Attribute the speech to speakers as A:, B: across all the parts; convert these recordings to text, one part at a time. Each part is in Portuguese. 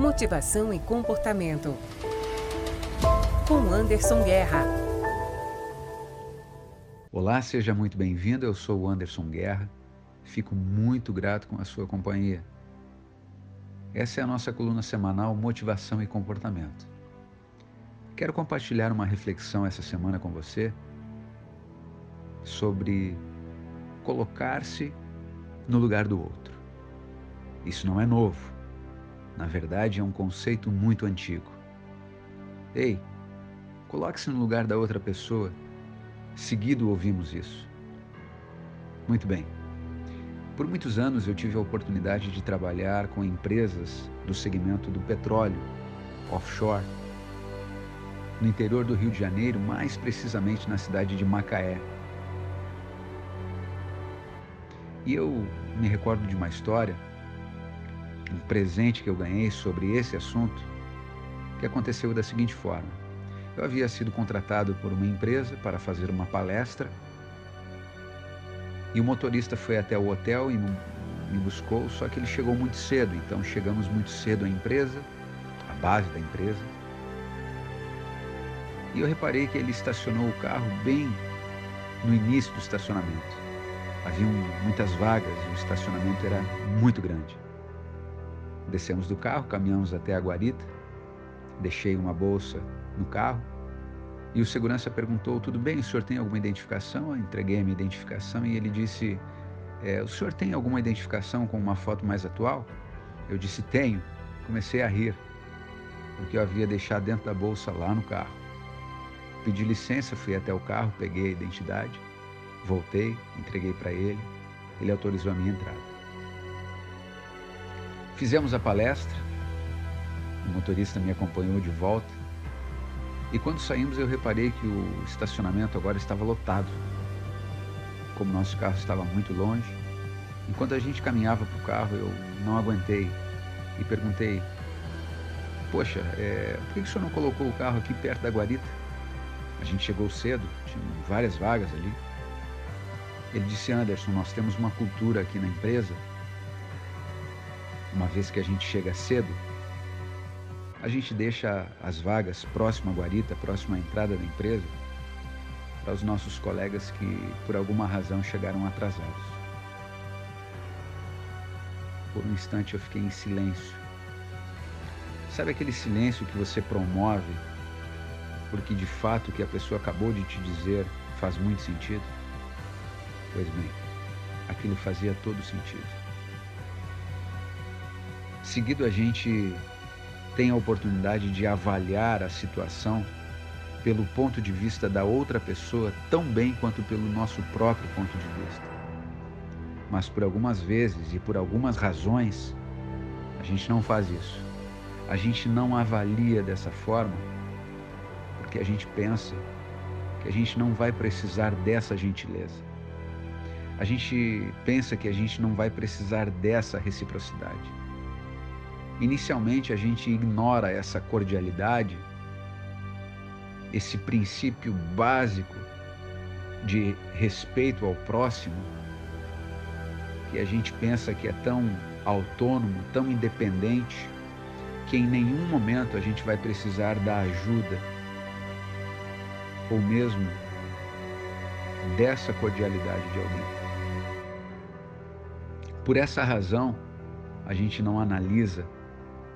A: Motivação e comportamento. Com Anderson Guerra.
B: Olá, seja muito bem-vindo. Eu sou o Anderson Guerra. Fico muito grato com a sua companhia. Essa é a nossa coluna semanal Motivação e Comportamento. Quero compartilhar uma reflexão essa semana com você sobre colocar-se no lugar do outro. Isso não é novo. Na verdade, é um conceito muito antigo. Ei, coloque-se no lugar da outra pessoa. Seguido ouvimos isso. Muito bem. Por muitos anos eu tive a oportunidade de trabalhar com empresas do segmento do petróleo, offshore, no interior do Rio de Janeiro, mais precisamente na cidade de Macaé. E eu me recordo de uma história, um presente que eu ganhei sobre esse assunto, que aconteceu da seguinte forma. Eu havia sido contratado por uma empresa para fazer uma palestra e o motorista foi até o hotel e me buscou, só que ele chegou muito cedo, então chegamos muito cedo à empresa, à base da empresa. E eu reparei que ele estacionou o carro bem no início do estacionamento. Havia muitas vagas e o estacionamento era muito grande. Descemos do carro, caminhamos até a guarita, deixei uma bolsa no carro e o segurança perguntou: Tudo bem, o senhor tem alguma identificação? Eu entreguei a minha identificação e ele disse: é, O senhor tem alguma identificação com uma foto mais atual? Eu disse: Tenho. Comecei a rir, porque eu havia deixado dentro da bolsa lá no carro. Pedi licença, fui até o carro, peguei a identidade Voltei, entreguei para ele, ele autorizou a minha entrada. Fizemos a palestra, o motorista me acompanhou de volta e quando saímos eu reparei que o estacionamento agora estava lotado. Como nosso carro estava muito longe, enquanto a gente caminhava para o carro eu não aguentei e perguntei: Poxa, é, por que o senhor não colocou o carro aqui perto da guarita? A gente chegou cedo, tinha várias vagas ali. Ele disse: Anderson, nós temos uma cultura aqui na empresa, uma vez que a gente chega cedo, a gente deixa as vagas próximo à guarita, próximo à entrada da empresa, para os nossos colegas que por alguma razão chegaram atrasados. Por um instante eu fiquei em silêncio. Sabe aquele silêncio que você promove porque de fato o que a pessoa acabou de te dizer faz muito sentido? Pois bem, aquilo fazia todo sentido. Seguido, a gente tem a oportunidade de avaliar a situação pelo ponto de vista da outra pessoa tão bem quanto pelo nosso próprio ponto de vista. Mas por algumas vezes e por algumas razões, a gente não faz isso. A gente não avalia dessa forma porque a gente pensa que a gente não vai precisar dessa gentileza a gente pensa que a gente não vai precisar dessa reciprocidade. Inicialmente, a gente ignora essa cordialidade, esse princípio básico de respeito ao próximo, que a gente pensa que é tão autônomo, tão independente, que em nenhum momento a gente vai precisar da ajuda ou mesmo dessa cordialidade de alguém. Por essa razão, a gente não analisa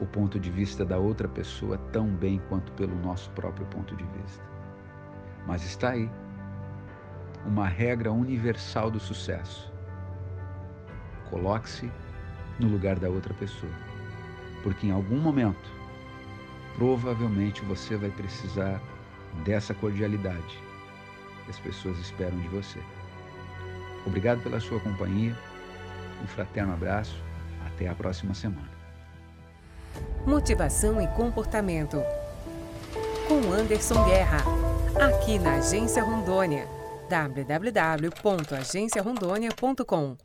B: o ponto de vista da outra pessoa tão bem quanto pelo nosso próprio ponto de vista. Mas está aí uma regra universal do sucesso. Coloque-se no lugar da outra pessoa, porque em algum momento, provavelmente você vai precisar dessa cordialidade que as pessoas esperam de você. Obrigado pela sua companhia. Um fraterno abraço. Até a próxima semana.
A: Motivação e comportamento. Com Anderson Guerra. Aqui na Agência Rondônia. www.agenciarondônia.com